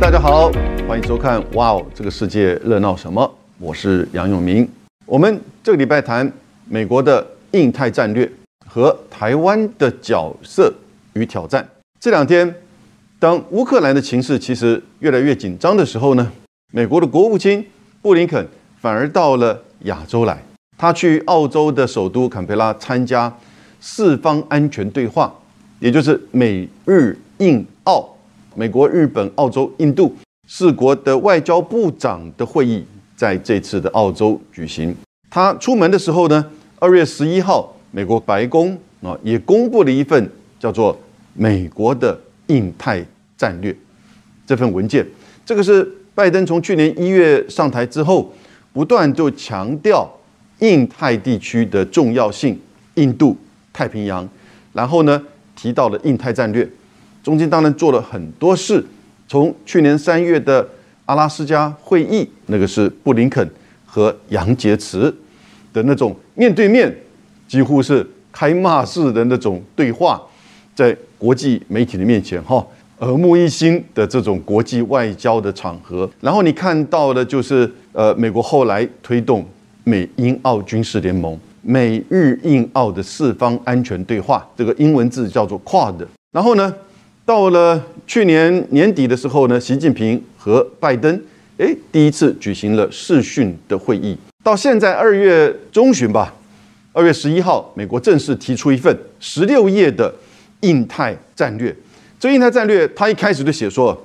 大家好，欢迎收看《哇哦，这个世界热闹什么》？我是杨永明。我们这个礼拜谈美国的印太战略和台湾的角色与挑战。这两天，当乌克兰的情势其实越来越紧张的时候呢，美国的国务卿布林肯反而到了亚洲来，他去澳洲的首都坎培拉参加四方安全对话，也就是美日印澳。美国、日本、澳洲、印度四国的外交部长的会议在这次的澳洲举行。他出门的时候呢，二月十一号，美国白宫啊也公布了一份叫做《美国的印太战略》这份文件。这个是拜登从去年一月上台之后，不断就强调印太地区的重要性，印度太平洋，然后呢提到了印太战略。中间当然做了很多事，从去年三月的阿拉斯加会议，那个是布林肯和杨洁篪的那种面对面，几乎是开骂式的那种对话，在国际媒体的面前，哈，耳目一新的这种国际外交的场合。然后你看到的就是，呃，美国后来推动美英澳军事联盟，美日印澳的四方安全对话，这个英文字叫做 QUAD。然后呢？到了去年年底的时候呢，习近平和拜登诶第一次举行了视讯的会议。到现在二月中旬吧，二月十一号，美国正式提出一份十六页的印太战略。这印太战略，他一开始就写说，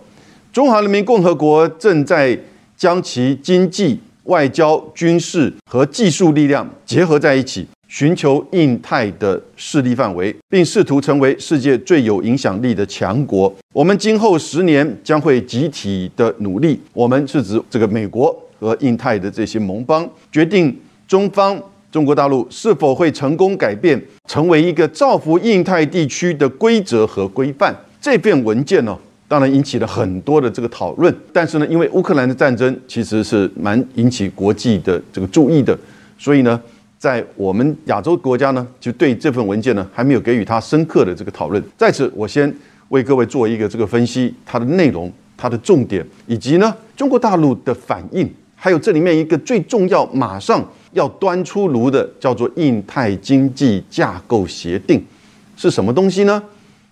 中华人民共和国正在将其经济、外交、军事和技术力量结合在一起。寻求印太的势力范围，并试图成为世界最有影响力的强国。我们今后十年将会集体的努力。我们是指这个美国和印太的这些盟邦，决定中方中国大陆是否会成功改变，成为一个造福印太地区的规则和规范。这篇文件呢，当然引起了很多的这个讨论。但是呢，因为乌克兰的战争其实是蛮引起国际的这个注意的，所以呢。在我们亚洲国家呢，就对这份文件呢还没有给予它深刻的这个讨论。在此，我先为各位做一个这个分析，它的内容、它的重点，以及呢中国大陆的反应，还有这里面一个最重要、马上要端出炉的，叫做印太经济架构协定，是什么东西呢？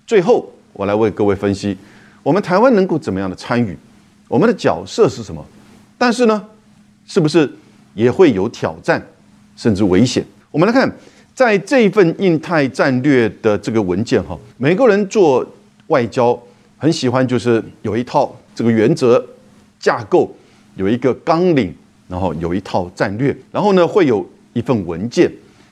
最后，我来为各位分析，我们台湾能够怎么样的参与，我们的角色是什么？但是呢，是不是也会有挑战？甚至危险。我们来看，在这一份印太战略的这个文件哈，美国人做外交很喜欢，就是有一套这个原则架构，有一个纲领，然后有一套战略，然后呢会有一份文件。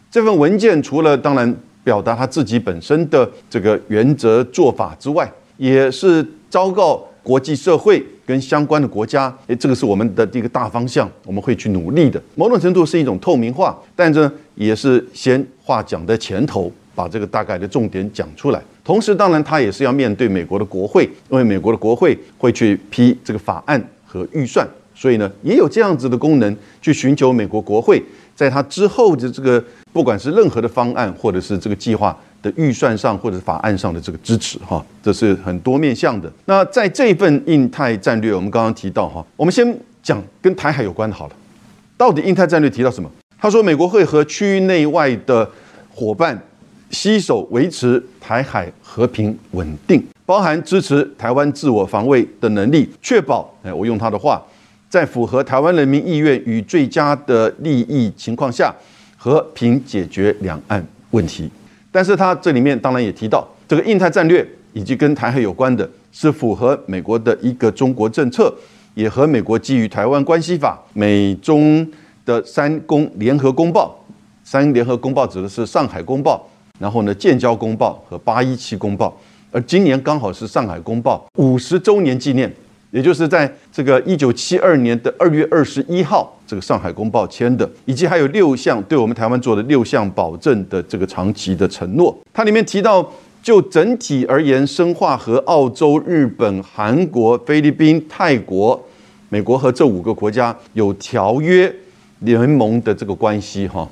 这份文件除了当然表达他自己本身的这个原则做法之外，也是昭告。国际社会跟相关的国家，诶，这个是我们的一个大方向，我们会去努力的。某种程度是一种透明化，但这也是先话讲在前头，把这个大概的重点讲出来。同时，当然他也是要面对美国的国会，因为美国的国会会去批这个法案和预算，所以呢，也有这样子的功能，去寻求美国国会在他之后的这个，不管是任何的方案或者是这个计划。的预算上或者法案上的这个支持哈，这是很多面向的。那在这份印太战略，我们刚刚提到哈，我们先讲跟台海有关的好了。到底印太战略提到什么？他说美国会和区域内外的伙伴携手维持台海和平稳定，包含支持台湾自我防卫的能力，确保哎，我用他的话，在符合台湾人民意愿与最佳的利益情况下，和平解决两岸问题。但是他这里面当然也提到，这个印太战略以及跟台海有关的，是符合美国的一个中国政策，也和美国基于台湾关系法、美中的三公联合公报，三联合公报指的是上海公报，然后呢建交公报和八一七公报，而今年刚好是上海公报五十周年纪念。也就是在这个一九七二年的二月二十一号，这个上海公报签的，以及还有六项对我们台湾做的六项保证的这个长期的承诺。它里面提到，就整体而言，深化和澳洲、日本、韩国、菲律宾、泰国、美国和这五个国家有条约联盟的这个关系。哈，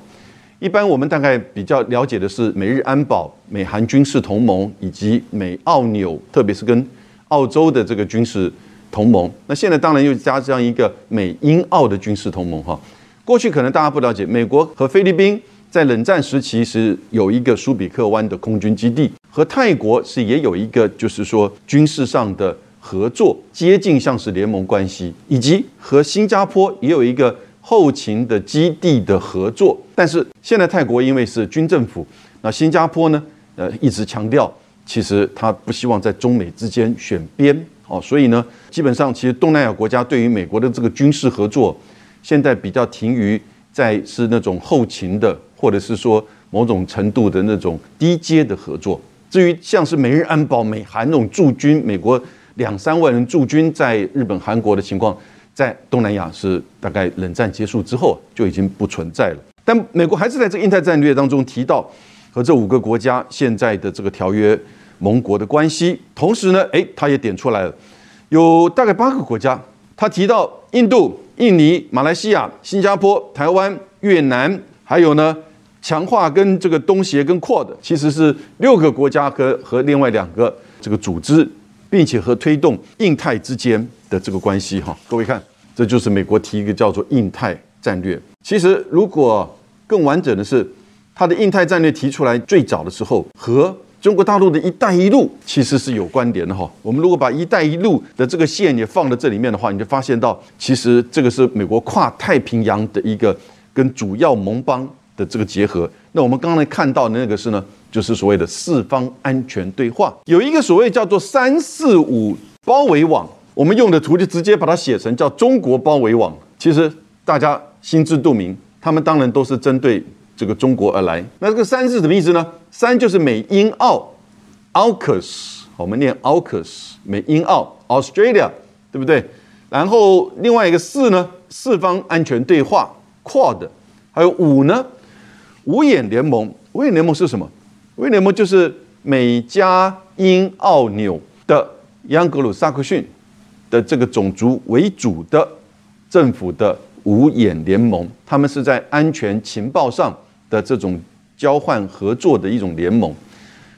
一般我们大概比较了解的是美日安保、美韩军事同盟以及美澳纽，特别是跟澳洲的这个军事。同盟。那现在当然又加上一个美英澳的军事同盟哈。过去可能大家不了解，美国和菲律宾在冷战时期是有一个苏比克湾的空军基地，和泰国是也有一个就是说军事上的合作，接近像是联盟关系，以及和新加坡也有一个后勤的基地的合作。但是现在泰国因为是军政府，那新加坡呢，呃，一直强调。其实他不希望在中美之间选边哦，所以呢，基本上其实东南亚国家对于美国的这个军事合作，现在比较停于在是那种后勤的，或者是说某种程度的那种低阶的合作。至于像是美日安保、美韩那种驻军，美国两三万人驻军在日本、韩国的情况，在东南亚是大概冷战结束之后就已经不存在了。但美国还是在这印太战略当中提到和这五个国家现在的这个条约。盟国的关系，同时呢，诶，他也点出来了，有大概八个国家，他提到印度、印尼、马来西亚、新加坡、台湾、越南，还有呢，强化跟这个东协跟 QUAD，其实是六个国家和和另外两个这个组织，并且和推动印太之间的这个关系哈。各位看，这就是美国提一个叫做印太战略。其实如果更完整的是，他的印太战略提出来最早的时候和中国大陆的一带一路其实是有关联的哈。我们如果把一带一路的这个线也放在这里面的话，你就发现到，其实这个是美国跨太平洋的一个跟主要盟邦的这个结合。那我们刚才看到的那个是呢，就是所谓的四方安全对话，有一个所谓叫做“三四五”包围网，我们用的图就直接把它写成叫中国包围网。其实大家心知肚明，他们当然都是针对。这个中国而来，那这个三是什么意思呢？三就是美英澳，AUKUS，我们念 AUKUS，美英澳，Australia，对不对？然后另外一个四呢，四方安全对话，QUAD，还有五呢，五眼联盟。五眼联盟是什么？五眼联盟就是美加英澳纽的央格鲁萨克逊的这个种族为主的政府的五眼联盟，他们是在安全情报上。的这种交换合作的一种联盟，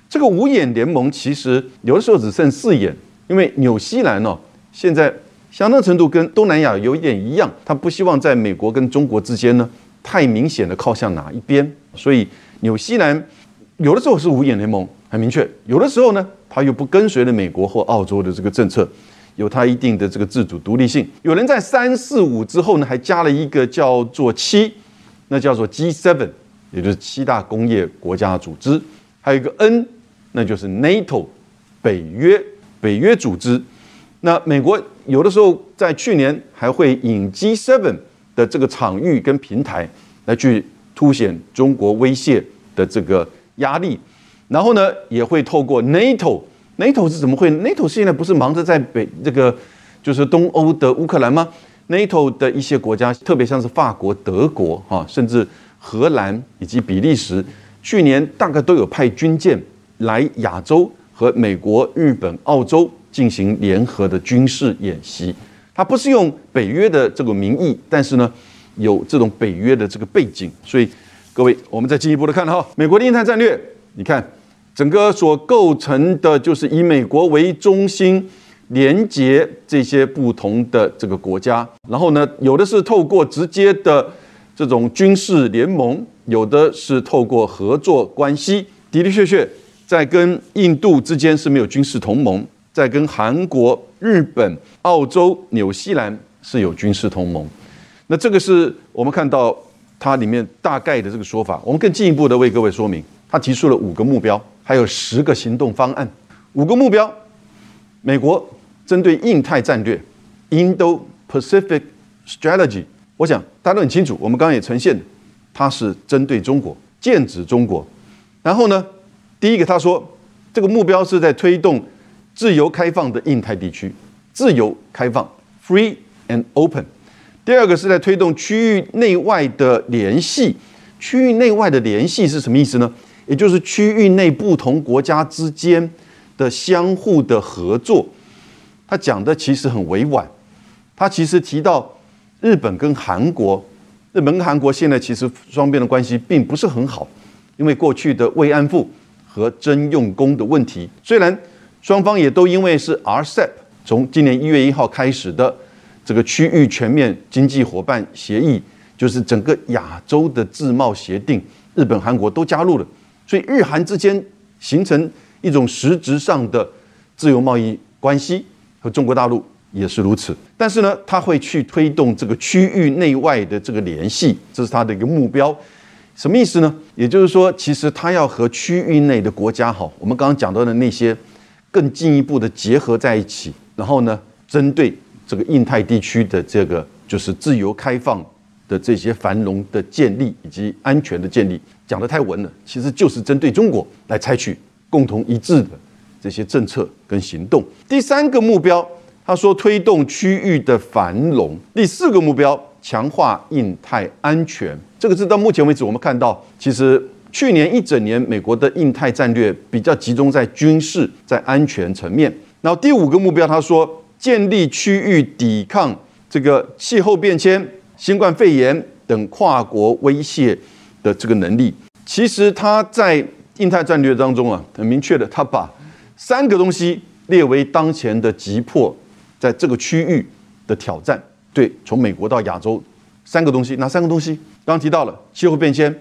这个五眼联盟其实有的时候只剩四眼，因为纽西兰呢现在相当程度跟东南亚有一点一样，他不希望在美国跟中国之间呢太明显的靠向哪一边，所以纽西兰有的时候是五眼联盟很明确，有的时候呢他又不跟随了美国或澳洲的这个政策，有他一定的这个自主独立性。有人在三四五之后呢还加了一个叫做七，那叫做 G seven。也就是七大工业国家组织，还有一个 N，那就是 NATO，北约，北约组织。那美国有的时候在去年还会引 G7 的这个场域跟平台来去凸显中国威胁的这个压力，然后呢也会透过 NATO，NATO 是怎么会？NATO 现在不是忙着在北这个就是东欧的乌克兰吗？NATO 的一些国家，特别像是法国、德国哈，甚至。荷兰以及比利时去年大概都有派军舰来亚洲和美国、日本、澳洲进行联合的军事演习。它不是用北约的这个名义，但是呢有这种北约的这个背景。所以各位，我们再进一步的看哈，美国的印太战略，你看整个所构成的就是以美国为中心，连接这些不同的这个国家，然后呢有的是透过直接的。这种军事联盟有的是透过合作关系，的的确确在跟印度之间是没有军事同盟，在跟韩国、日本、澳洲、纽西兰是有军事同盟。那这个是我们看到它里面大概的这个说法。我们更进一步的为各位说明，他提出了五个目标，还有十个行动方案。五个目标，美国针对印太战略 （Indo-Pacific Strategy）。我想大家都很清楚，我们刚刚也呈现，它是针对中国，剑指中国。然后呢，第一个他说，这个目标是在推动自由开放的印太地区，自由开放 （free and open）。第二个是在推动区域内外的联系，区域内外的联系是什么意思呢？也就是区域内不同国家之间的相互的合作。他讲的其实很委婉，他其实提到。日本跟韩国，日本跟韩国现在其实双边的关系并不是很好，因为过去的慰安妇和征用工的问题。虽然双方也都因为是 RCEP 从今年一月一号开始的这个区域全面经济伙伴协议，就是整个亚洲的自贸协定，日本、韩国都加入了，所以日韩之间形成一种实质上的自由贸易关系，和中国大陆也是如此。但是呢，他会去推动这个区域内外的这个联系，这是他的一个目标。什么意思呢？也就是说，其实他要和区域内的国家，哈，我们刚刚讲到的那些。更进一步的结合在一起，然后呢，针对这个印太地区的这个就是自由开放的这些繁荣的建立以及安全的建立，讲得太文了，其实就是针对中国来采取共同一致的这些政策跟行动。第三个目标，他说推动区域的繁荣；第四个目标，强化印太安全。这个是到目前为止我们看到，其实。去年一整年，美国的印太战略比较集中在军事、在安全层面。然后第五个目标，他说建立区域抵抗这个气候变迁、新冠肺炎等跨国威胁的这个能力。其实他在印太战略当中啊，很明确的，他把三个东西列为当前的急迫，在这个区域的挑战。对，从美国到亚洲，三个东西，哪三个东西？刚提到了气候变迁。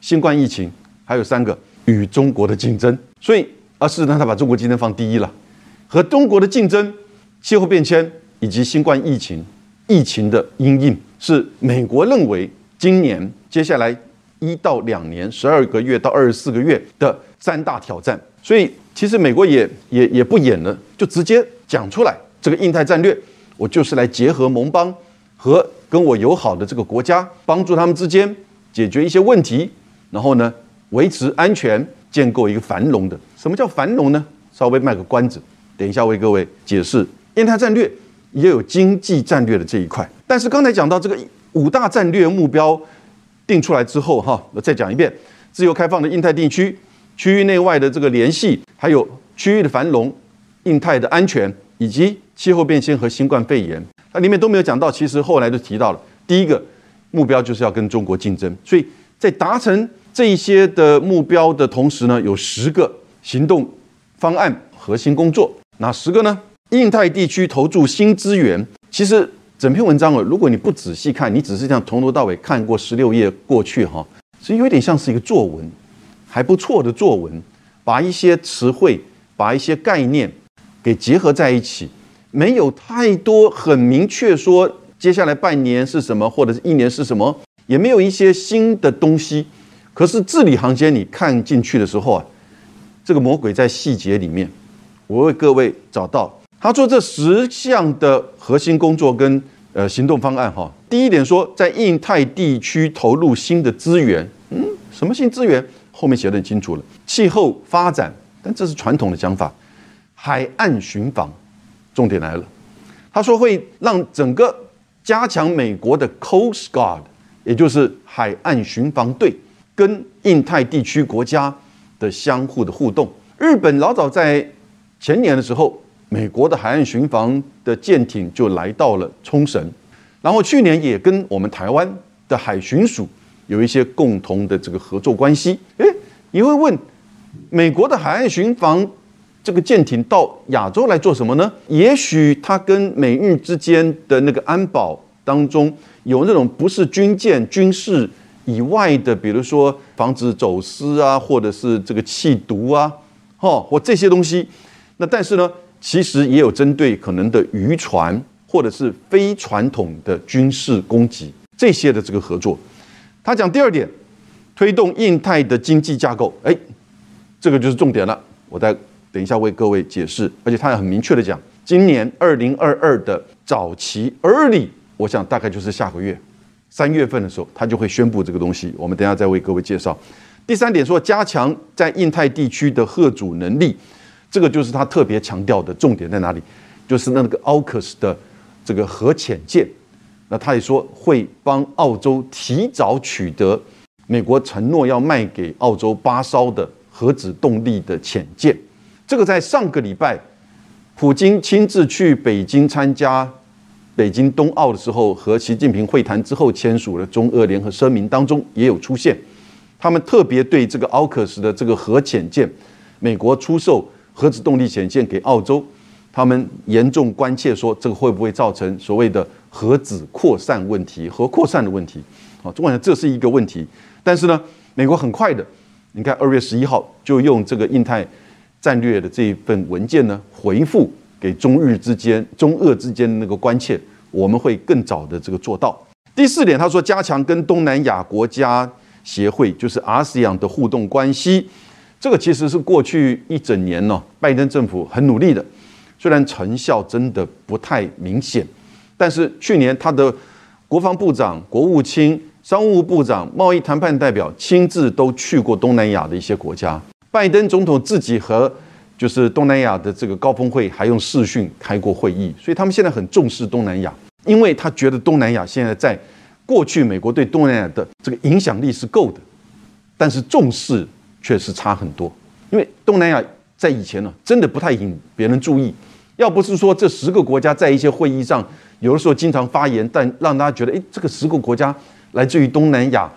新冠疫情还有三个与中国的竞争，所以而事实上他把中国竞争放第一了，和中国的竞争、气候变迁以及新冠疫情疫情的阴影是美国认为今年接下来一到两年十二个月到二十四个月的三大挑战。所以其实美国也也也不演了，就直接讲出来这个印太战略，我就是来结合盟邦和跟我友好的这个国家，帮助他们之间解决一些问题。然后呢，维持安全，建构一个繁荣的。什么叫繁荣呢？稍微卖个关子，等一下为各位解释。印太战略也有经济战略的这一块。但是刚才讲到这个五大战略目标定出来之后，哈，我再讲一遍：自由开放的印太地区、区域内外的这个联系，还有区域的繁荣、印太的安全，以及气候变迁和新冠肺炎，它里面都没有讲到。其实后来就提到了，第一个目标就是要跟中国竞争，所以在达成。这一些的目标的同时呢，有十个行动方案核心工作，哪十个呢？印太地区投注新资源。其实整篇文章啊，如果你不仔细看，你只是这样从头到尾看过十六页过去哈，其实有点像是一个作文，还不错的作文，把一些词汇、把一些概念给结合在一起，没有太多很明确说接下来半年是什么，或者是一年是什么，也没有一些新的东西。可是字里行间你看进去的时候啊，这个魔鬼在细节里面。我为各位找到他说这十项的核心工作跟呃行动方案哈。第一点说在印太地区投入新的资源，嗯，什么新资源？后面写的很清楚了，气候发展，但这是传统的讲法。海岸巡防，重点来了，他说会让整个加强美国的 Coast Guard，也就是海岸巡防队。跟印太地区国家的相互的互动，日本老早在前年的时候，美国的海岸巡防的舰艇就来到了冲绳，然后去年也跟我们台湾的海巡署有一些共同的这个合作关系。诶，你会问，美国的海岸巡防这个舰艇到亚洲来做什么呢？也许它跟美日之间的那个安保当中有那种不是军舰军事。以外的，比如说防止走私啊，或者是这个气毒啊，哈，或这些东西。那但是呢，其实也有针对可能的渔船或者是非传统的军事攻击这些的这个合作。他讲第二点，推动印太的经济架构，哎，这个就是重点了。我再等一下为各位解释。而且他也很明确的讲，今年二零二二的早期 early，我想大概就是下个月。三月份的时候，他就会宣布这个东西。我们等下再为各位介绍。第三点说，加强在印太地区的核主能力，这个就是他特别强调的重点在哪里？就是那个奥克斯的这个核潜舰。那他也说会帮澳洲提早取得美国承诺要卖给澳洲八艘的核子动力的潜舰。这个在上个礼拜，普京亲自去北京参加。北京冬奥的时候和习近平会谈之后签署了中俄联合声明当中也有出现，他们特别对这个奥克斯的这个核潜舰，美国出售核子动力潜舰给澳洲，他们严重关切说这个会不会造成所谓的核子扩散问题、核扩散的问题？啊，我想这是一个问题。但是呢，美国很快的，你看二月十一号就用这个印太战略的这一份文件呢，回复给中日之间、中俄之间的那个关切，我们会更早的这个做到。第四点，他说加强跟东南亚国家协会，就是 ASEAN 的互动关系。这个其实是过去一整年呢，拜登政府很努力的，虽然成效真的不太明显，但是去年他的国防部长、国务卿、商务部长、贸易谈判代表亲自都去过东南亚的一些国家。拜登总统自己和就是东南亚的这个高峰会还用视讯开过会议，所以他们现在很重视东南亚。因为他觉得东南亚现在在过去美国对东南亚的这个影响力是够的，但是重视却是差很多。因为东南亚在以前呢，真的不太引别人注意。要不是说这十个国家在一些会议上有的时候经常发言，但让大家觉得，哎，这个十个国家来自于东南亚，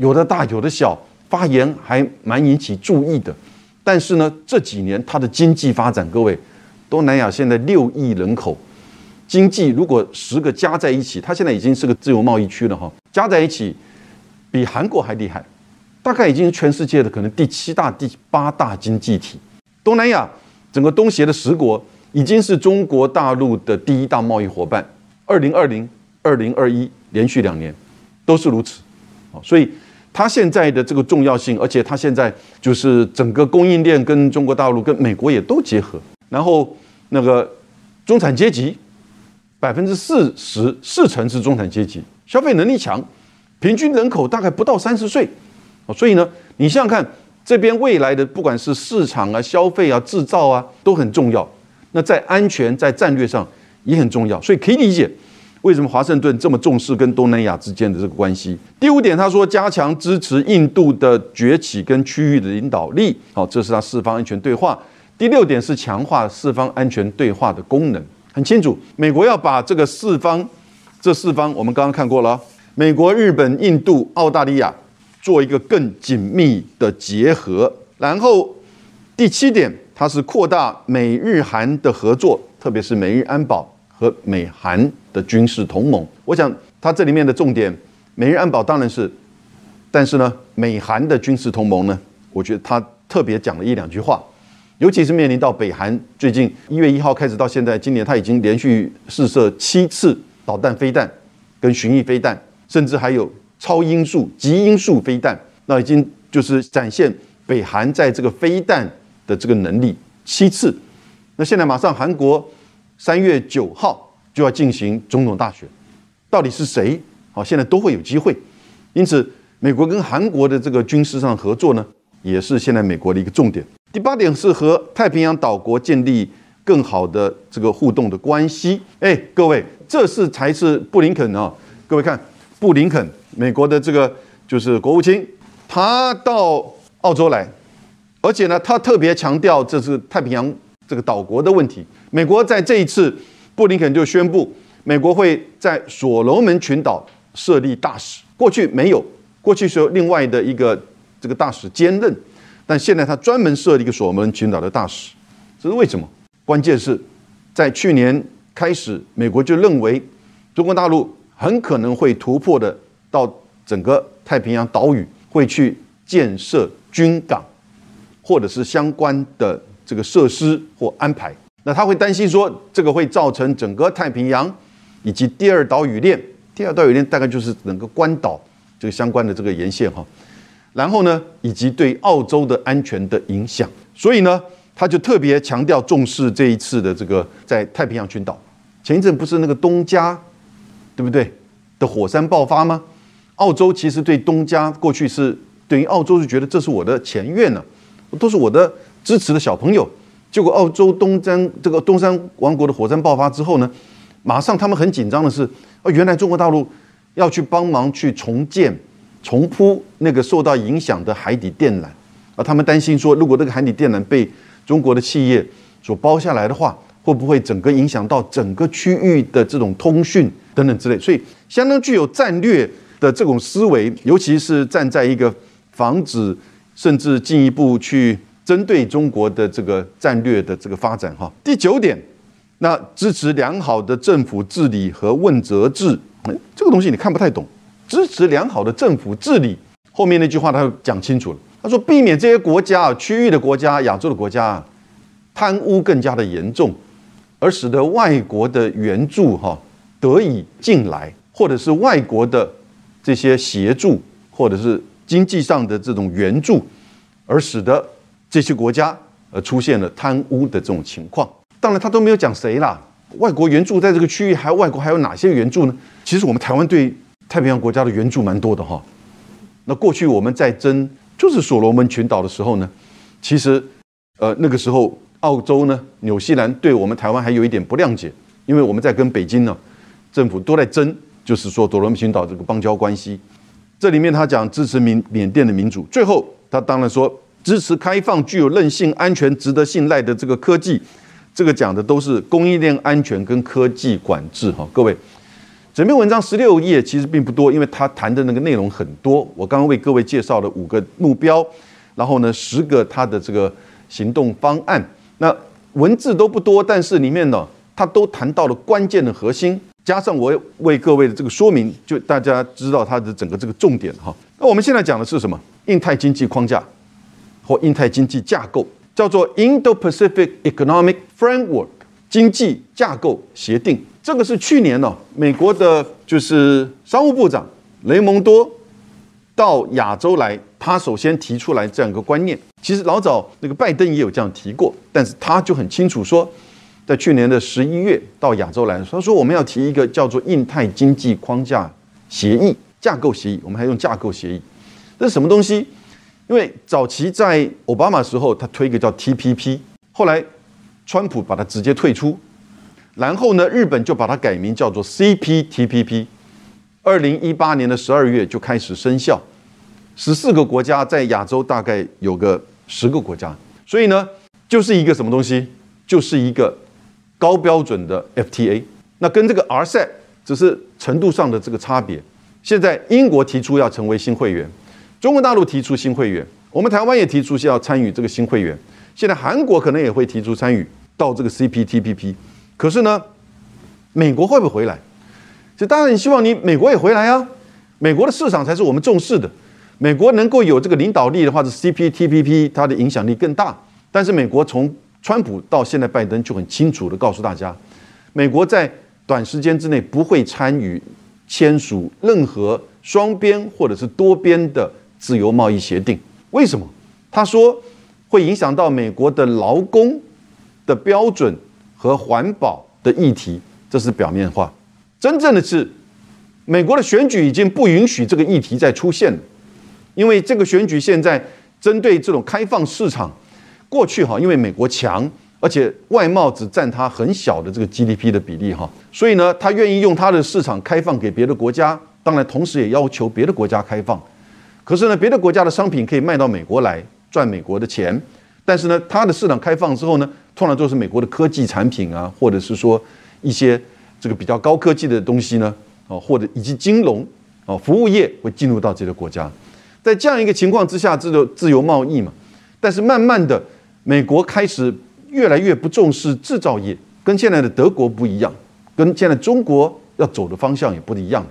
有的大有的小，发言还蛮引起注意的。但是呢，这几年它的经济发展，各位，东南亚现在六亿人口。经济如果十个加在一起，它现在已经是个自由贸易区了哈，加在一起比韩国还厉害，大概已经全世界的可能第七大、第八大经济体。东南亚整个东协的十国已经是中国大陆的第一大贸易伙伴，二零二零、二零二一连续两年都是如此啊，所以它现在的这个重要性，而且它现在就是整个供应链跟中国大陆、跟美国也都结合，然后那个中产阶级。百分之四十四成是中产阶级，消费能力强，平均人口大概不到三十岁，所以呢，你想想看，这边未来的不管是市场啊、消费啊、制造啊，都很重要。那在安全、在战略上也很重要，所以可以理解为什么华盛顿这么重视跟东南亚之间的这个关系。第五点，他说加强支持印度的崛起跟区域的领导力，好，这是他四方安全对话。第六点是强化四方安全对话的功能。很清楚，美国要把这个四方，这四方我们刚刚看过了，美国、日本、印度、澳大利亚做一个更紧密的结合。然后第七点，它是扩大美日韩的合作，特别是美日安保和美韩的军事同盟。我想它这里面的重点，美日安保当然是，但是呢，美韩的军事同盟呢，我觉得他特别讲了一两句话。尤其是面临到北韩最近一月一号开始到现在，今年他已经连续试射七次导弹飞弹跟巡弋飞弹，甚至还有超音速、极音速飞弹，那已经就是展现北韩在这个飞弹的这个能力七次。那现在马上韩国三月九号就要进行总统大选，到底是谁？好，现在都会有机会。因此，美国跟韩国的这个军事上合作呢，也是现在美国的一个重点。第八点是和太平洋岛国建立更好的这个互动的关系。哎，各位，这是才是布林肯啊！各位看，布林肯，美国的这个就是国务卿，他到澳洲来，而且呢，他特别强调这是太平洋这个岛国的问题。美国在这一次，布林肯就宣布，美国会在所罗门群岛设立大使。过去没有，过去是由另外的一个这个大使兼任。但现在他专门设立一个所罗门群岛的大使，这是为什么？关键是，在去年开始，美国就认为中国大陆很可能会突破的到整个太平洋岛屿，会去建设军港，或者是相关的这个设施或安排。那他会担心说，这个会造成整个太平洋以及第二岛屿链，第二岛屿链大概就是整个关岛这个相关的这个沿线哈。然后呢，以及对澳洲的安全的影响，所以呢，他就特别强调重视这一次的这个在太平洋群岛。前一阵不是那个东加，对不对？的火山爆发吗？澳洲其实对东加过去是等于澳洲是觉得这是我的前院呢，都是我的支持的小朋友。结果澳洲东山这个东山王国的火山爆发之后呢，马上他们很紧张的是，哦，原来中国大陆要去帮忙去重建。重铺那个受到影响的海底电缆，而他们担心说，如果这个海底电缆被中国的企业所包下来的话，会不会整个影响到整个区域的这种通讯等等之类？所以，相当具有战略的这种思维，尤其是站在一个防止甚至进一步去针对中国的这个战略的这个发展。哈，第九点，那支持良好的政府治理和问责制，这个东西你看不太懂。支持良好的政府治理，后面那句话他讲清楚了。他说，避免这些国家啊，区域的国家、亚洲的国家啊，贪污更加的严重，而使得外国的援助哈得以进来，或者是外国的这些协助，或者是经济上的这种援助，而使得这些国家呃出现了贪污的这种情况。当然，他都没有讲谁啦。外国援助在这个区域，还有外国还有哪些援助呢？其实我们台湾对太平洋国家的援助蛮多的哈。那过去我们在争就是所罗门群岛的时候呢，其实呃那个时候澳洲呢、纽西兰对我们台湾还有一点不谅解，因为我们在跟北京呢政府都在争，就是说所罗门群岛这个邦交关系。这里面他讲支持缅缅甸的民主，最后他当然说支持开放、具有韧性、安全、值得信赖的这个科技。这个讲的都是供应链安全跟科技管制哈，各位，整篇文章十六页其实并不多，因为他谈的那个内容很多。我刚刚为各位介绍了五个目标，然后呢十个他的这个行动方案。那文字都不多，但是里面呢，他都谈到了关键的核心，加上我为各位的这个说明，就大家知道它的整个这个重点哈。那我们现在讲的是什么？印太经济框架或印太经济架构。叫做 Indo-Pacific Economic Framework 经济架构协定，这个是去年呢，美国的就是商务部长雷蒙多到亚洲来，他首先提出来这样一个观念。其实老早那个拜登也有这样提过，但是他就很清楚说，在去年的十一月到亚洲来，他说我们要提一个叫做印太经济框架协议架构协议，我们还用架构协议，这是什么东西？因为早期在奥巴马时候，他推一个叫 TPP，后来川普把它直接退出，然后呢，日本就把它改名叫做 CPTPP。二零一八年的十二月就开始生效，十四个国家在亚洲大概有个十个国家，所以呢，就是一个什么东西，就是一个高标准的 FTA。那跟这个 RCEP 只是程度上的这个差别。现在英国提出要成为新会员。中国大陆提出新会员，我们台湾也提出是要参与这个新会员。现在韩国可能也会提出参与到这个 CPTPP。可是呢，美国会不会回来？这当然你希望你美国也回来啊。美国的市场才是我们重视的。美国能够有这个领导力的话，是 CPTPP 它的影响力更大。但是美国从川普到现在拜登就很清楚的告诉大家，美国在短时间之内不会参与签署任何双边或者是多边的。自由贸易协定为什么？他说会影响到美国的劳工的标准和环保的议题，这是表面化。真正的是，美国的选举已经不允许这个议题再出现了，因为这个选举现在针对这种开放市场，过去哈，因为美国强，而且外贸只占它很小的这个 GDP 的比例哈，所以呢，他愿意用他的市场开放给别的国家，当然同时也要求别的国家开放。可是呢，别的国家的商品可以卖到美国来赚美国的钱，但是呢，它的市场开放之后呢，通常都是美国的科技产品啊，或者是说一些这个比较高科技的东西呢，哦，或者以及金融哦，服务业会进入到这个国家。在这样一个情况之下，这个自由贸易嘛，但是慢慢的，美国开始越来越不重视制造业，跟现在的德国不一样，跟现在中国要走的方向也不一样。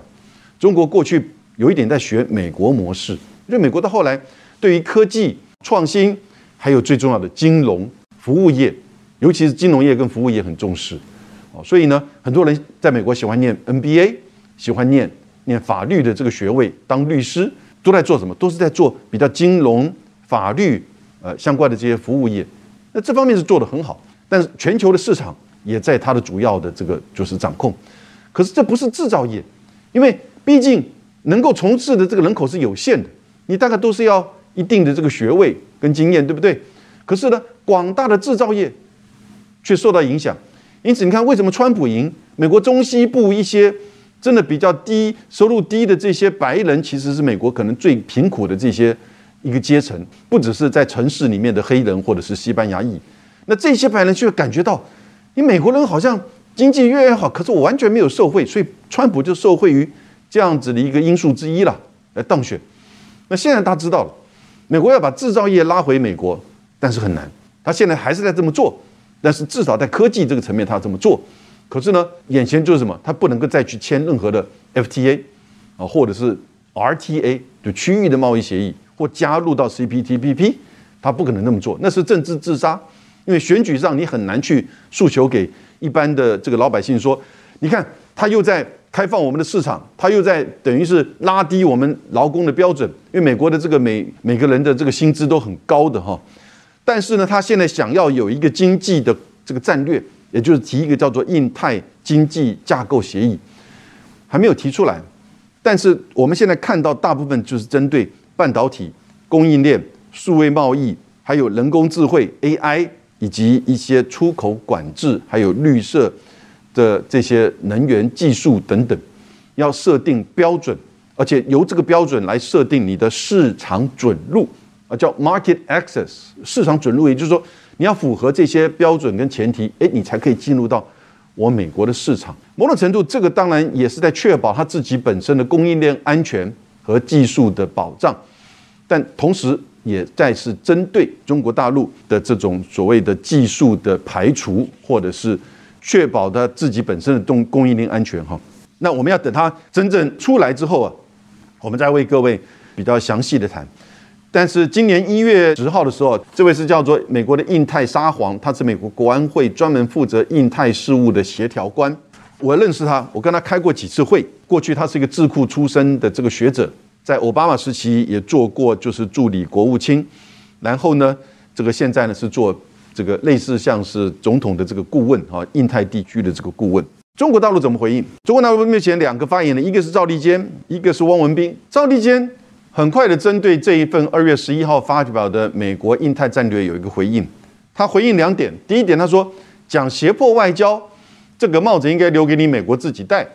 中国过去。有一点在学美国模式，因为美国到后来对于科技创新，还有最重要的金融服务业，尤其是金融业跟服务业很重视，哦，所以呢，很多人在美国喜欢念 NBA，喜欢念念法律的这个学位，当律师都在做什么？都是在做比较金融、法律呃相关的这些服务业。那这方面是做得很好，但是全球的市场也在它的主要的这个就是掌控。可是这不是制造业，因为毕竟。能够从事的这个人口是有限的，你大概都是要一定的这个学位跟经验，对不对？可是呢，广大的制造业却受到影响。因此，你看为什么川普赢？美国中西部一些真的比较低收入低的这些白人，其实是美国可能最贫苦的这些一个阶层，不只是在城市里面的黑人或者是西班牙裔。那这些白人却感觉到，你美国人好像经济越来越好，可是我完全没有受贿，所以川普就受贿于。这样子的一个因素之一了，来当选。那现在他知道了，美国要把制造业拉回美国，但是很难。他现在还是在这么做，但是至少在科技这个层面，他要这么做。可是呢，眼前就是什么？他不能够再去签任何的 FTA 啊，或者是 RTA 就区域的贸易协议，或加入到 CPTPP，他不可能那么做，那是政治自杀。因为选举上你很难去诉求给一般的这个老百姓说，你看他又在开放我们的市场，他又在等于是拉低我们劳工的标准。因为美国的这个每每个人的这个薪资都很高的哈，但是呢，他现在想要有一个经济的这个战略，也就是提一个叫做印太经济架构协议，还没有提出来。但是我们现在看到大部分就是针对半导体供应链、数位贸易，还有人工智慧 AI。以及一些出口管制，还有绿色的这些能源技术等等，要设定标准，而且由这个标准来设定你的市场准入啊，叫 market access 市场准入，也就是说你要符合这些标准跟前提，哎，你才可以进入到我美国的市场。某种程度，这个当然也是在确保他自己本身的供应链安全和技术的保障，但同时。也再是针对中国大陆的这种所谓的技术的排除，或者是确保他自己本身的供供应链安全哈。那我们要等它真正出来之后啊，我们再为各位比较详细的谈。但是今年一月十号的时候，这位是叫做美国的印太沙皇，他是美国国安会专门负责印太事务的协调官。我认识他，我跟他开过几次会。过去他是一个智库出身的这个学者。在奥巴马时期也做过，就是助理国务卿，然后呢，这个现在呢是做这个类似像是总统的这个顾问啊，印太地区的这个顾问。中国大陆怎么回应？中国大陆目前两个发言人，一个是赵立坚，一个是汪文斌。赵立坚很快的针对这一份二月十一号发表的美国印太战略有一个回应，他回应两点。第一点，他说讲胁迫外交，这个帽子应该留给你美国自己戴，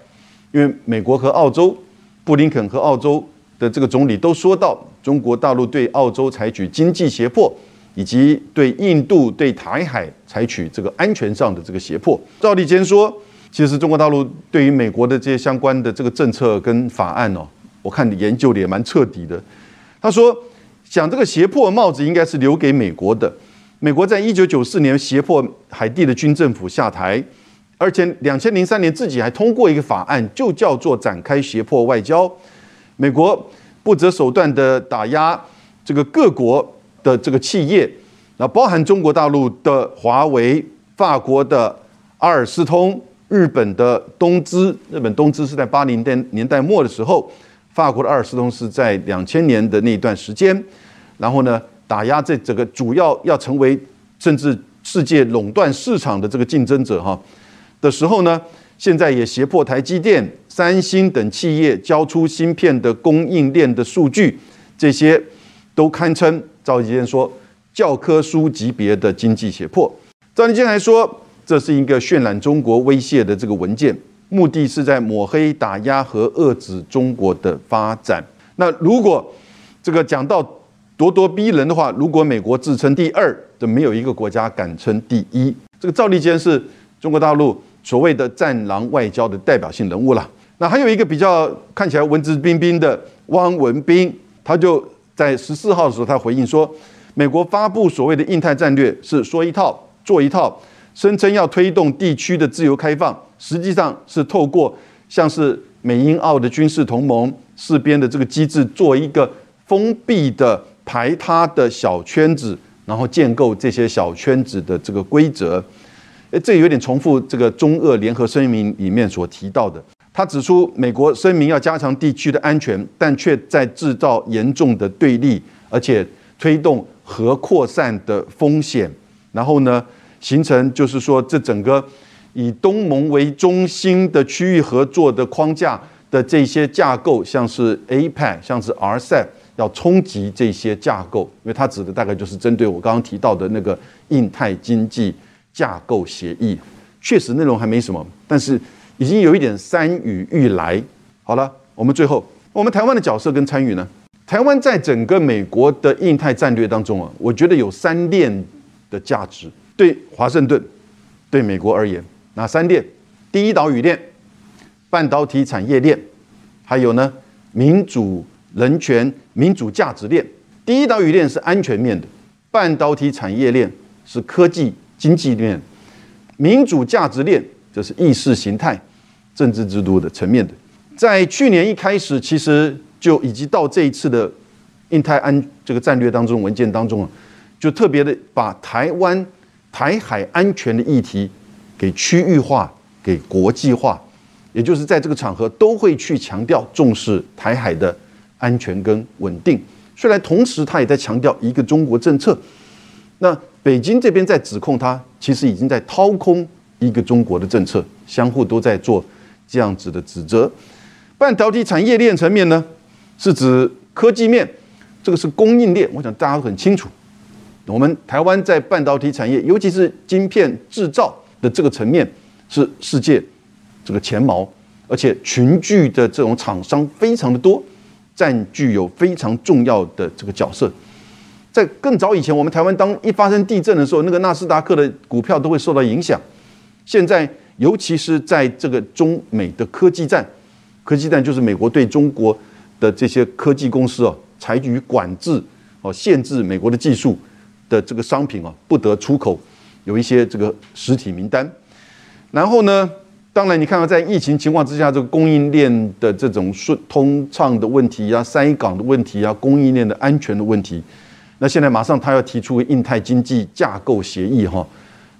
因为美国和澳洲，布林肯和澳洲。的这个总理都说到，中国大陆对澳洲采取经济胁迫，以及对印度、对台海采取这个安全上的这个胁迫。赵立坚说，其实中国大陆对于美国的这些相关的这个政策跟法案哦，我看研究的也蛮彻底的。他说，想这个胁迫帽子应该是留给美国的。美国在一九九四年胁迫海地的军政府下台，而且两千零三年自己还通过一个法案，就叫做展开胁迫外交。美国不择手段的打压这个各国的这个企业，那包含中国大陆的华为、法国的阿尔斯通、日本的东芝。日本东芝是在八零年年代末的时候，法国的阿尔斯通是在两千年的那一段时间。然后呢，打压这这个主要要成为甚至世界垄断市场的这个竞争者哈的时候呢，现在也胁迫台积电。三星等企业交出芯片的供应链的数据，这些都堪称赵立坚说教科书级别的经济胁迫。赵立坚还说，这是一个渲染中国威胁的这个文件，目的是在抹黑、打压和遏制中国的发展。那如果这个讲到咄咄逼人的话，如果美国自称第二，就没有一个国家敢称第一。这个赵立坚是中国大陆所谓的战狼外交的代表性人物了。那还有一个比较看起来文质彬彬的汪文斌，他就在十四号的时候，他回应说，美国发布所谓的印太战略是说一套做一套，声称要推动地区的自由开放，实际上是透过像是美英澳的军事同盟、四边的这个机制，做一个封闭的排他的小圈子，然后建构这些小圈子的这个规则。诶，这有点重复这个中俄联合声明里面所提到的。他指出，美国声明要加强地区的安全，但却在制造严重的对立，而且推动核扩散的风险。然后呢，形成就是说，这整个以东盟为中心的区域合作的框架的这些架构，像是 APEC，像是 RCEP，要冲击这些架构，因为它指的大概就是针对我刚刚提到的那个印太经济架构协议。确实内容还没什么，但是。已经有一点山雨欲来。好了，我们最后，我们台湾的角色跟参与呢？台湾在整个美国的印太战略当中啊，我觉得有三链的价值。对华盛顿，对美国而言，哪三链？第一岛屿链、半导体产业链，还有呢民主、人权、民主价值链。第一岛屿链是安全面的，半导体产业链是科技经济链，民主价值链，就是意识形态、政治制度的层面的。在去年一开始，其实就以及到这一次的印太安这个战略当中文件当中啊，就特别的把台湾台海安全的议题给区域化、给国际化，也就是在这个场合都会去强调重视台海的安全跟稳定。虽然同时他也在强调一个中国政策，那北京这边在指控他，其实已经在掏空一个中国的政策，相互都在做这样子的指责。半导体产业链层面呢，是指科技面，这个是供应链，我想大家都很清楚。我们台湾在半导体产业，尤其是晶片制造的这个层面，是世界这个前茅，而且群聚的这种厂商非常的多，占据有非常重要的这个角色。在更早以前，我们台湾当一发生地震的时候，那个纳斯达克的股票都会受到影响。现在，尤其是在这个中美的科技战。科技战就是美国对中国的这些科技公司哦，采取管制哦，限制美国的技术的这个商品哦，不得出口，有一些这个实体名单。然后呢，当然你看到在疫情情况之下，这个供应链的这种顺通畅的问题啊，塞港的问题啊，供应链的安全的问题，那现在马上他要提出印太经济架构协议哈，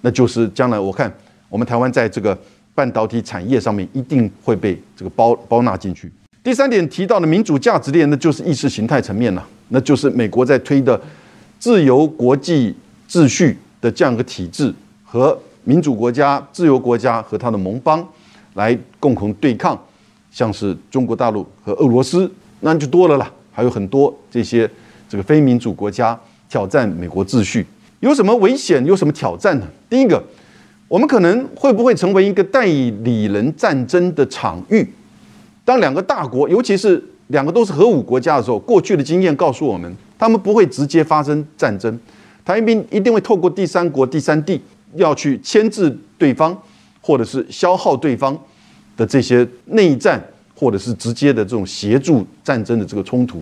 那就是将来我看我们台湾在这个。半导体产业上面一定会被这个包包纳进去。第三点提到的民主价值链，那就是意识形态层面了，那就是美国在推的自由国际秩序的这样一个体制，和民主国家、自由国家和他的盟邦来共同对抗，像是中国大陆和俄罗斯，那就多了啦，还有很多这些这个非民主国家挑战美国秩序，有什么危险？有什么挑战呢？第一个。我们可能会不会成为一个代理人战争的场域？当两个大国，尤其是两个都是核武国家的时候，过去的经验告诉我们，他们不会直接发生战争，台兵一定会透过第三国、第三地要去牵制对方，或者是消耗对方的这些内战，或者是直接的这种协助战争的这个冲突。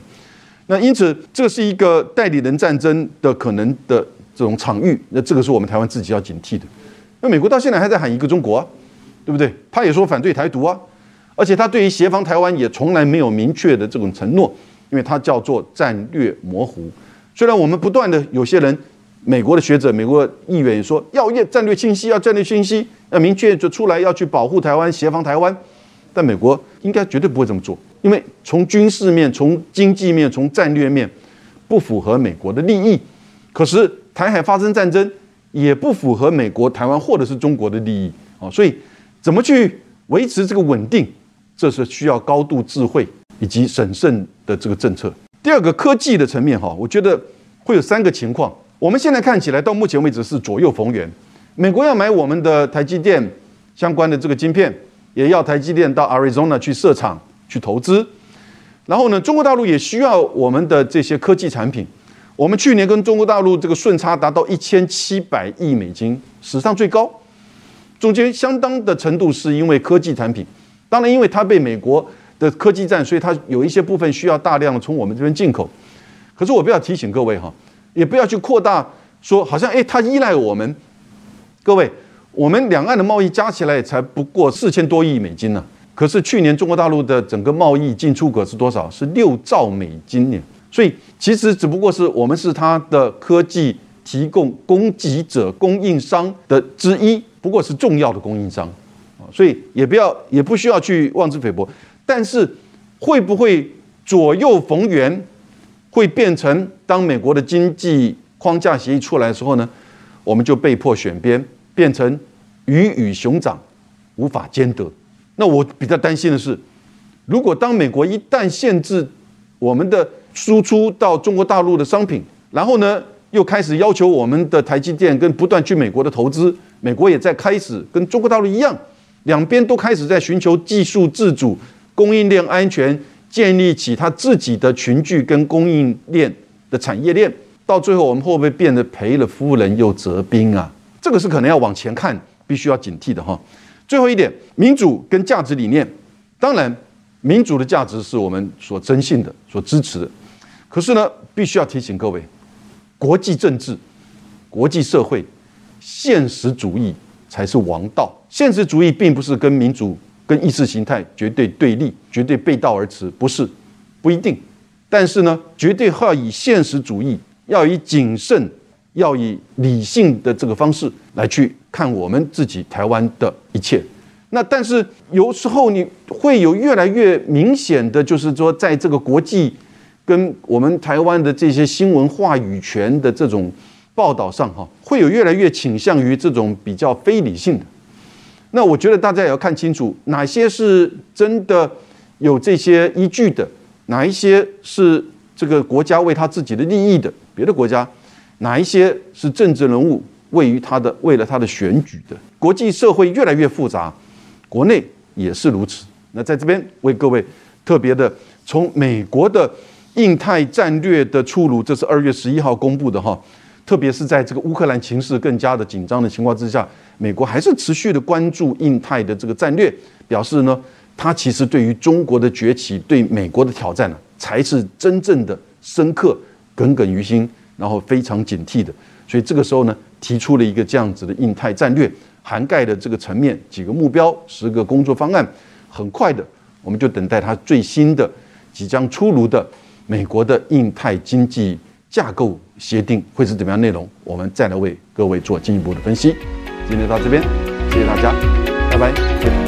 那因此，这是一个代理人战争的可能的这种场域。那这个是我们台湾自己要警惕的。那美国到现在还在喊一个中国啊，对不对？他也说反对台独啊，而且他对于协防台湾也从来没有明确的这种承诺，因为他叫做战略模糊。虽然我们不断的有些人，美国的学者、美国议员也说要战略清晰，要战略清晰，要明确就出来要去保护台湾、协防台湾，但美国应该绝对不会这么做，因为从军事面、从经济面、从战略面不符合美国的利益。可是台海发生战争。也不符合美国、台湾或者是中国的利益啊，所以怎么去维持这个稳定，这是需要高度智慧以及审慎的这个政策。第二个科技的层面哈，我觉得会有三个情况。我们现在看起来到目前为止是左右逢源，美国要买我们的台积电相关的这个晶片，也要台积电到 Arizona 去设厂去投资，然后呢，中国大陆也需要我们的这些科技产品。我们去年跟中国大陆这个顺差达到一千七百亿美金，史上最高。中间相当的程度是因为科技产品，当然因为它被美国的科技战，所以它有一些部分需要大量的从我们这边进口。可是我不要提醒各位哈，也不要去扩大说，好像诶，它依赖我们。各位，我们两岸的贸易加起来才不过四千多亿美金呢。可是去年中国大陆的整个贸易进出口是多少？是六兆美金呢。所以其实只不过是我们是它的科技提供供给者、供应商的之一，不过是重要的供应商啊，所以也不要也不需要去妄自菲薄。但是会不会左右逢源，会变成当美国的经济框架协议出来的时候呢，我们就被迫选边，变成鱼与熊掌无法兼得。那我比较担心的是，如果当美国一旦限制我们的输出到中国大陆的商品，然后呢，又开始要求我们的台积电跟不断去美国的投资，美国也在开始跟中国大陆一样，两边都开始在寻求技术自主、供应链安全，建立起他自己的群聚跟供应链的产业链。到最后，我们会不会变得赔了夫人又折兵啊？这个是可能要往前看，必须要警惕的哈。最后一点，民主跟价值理念，当然民主的价值是我们所坚信的、所支持的。可是呢，必须要提醒各位，国际政治、国际社会、现实主义才是王道。现实主义并不是跟民主、跟意识形态绝对对立、绝对背道而驰，不是，不一定。但是呢，绝对要以现实主义，要以谨慎，要以理性的这个方式来去看我们自己台湾的一切。那但是有时候你会有越来越明显的，就是说在这个国际跟我们台湾的这些新闻话语权的这种报道上，哈，会有越来越倾向于这种比较非理性的。那我觉得大家也要看清楚，哪些是真的有这些依据的，哪一些是这个国家为他自己的利益的，别的国家哪一些是政治人物位于他的为了他的选举的。国际社会越来越复杂。国内也是如此。那在这边为各位特别的，从美国的印太战略的出炉，这是二月十一号公布的哈。特别是在这个乌克兰情势更加的紧张的情况之下，美国还是持续的关注印太的这个战略，表示呢，它其实对于中国的崛起、对美国的挑战呢，才是真正的深刻、耿耿于心，然后非常警惕的。所以这个时候呢，提出了一个这样子的印太战略。涵盖的这个层面，几个目标，十个工作方案，很快的，我们就等待它最新的、即将出炉的美国的印太经济架构协定会是怎么样内容，我们再来为各位做进一步的分析。今天到这边，谢谢大家，拜拜。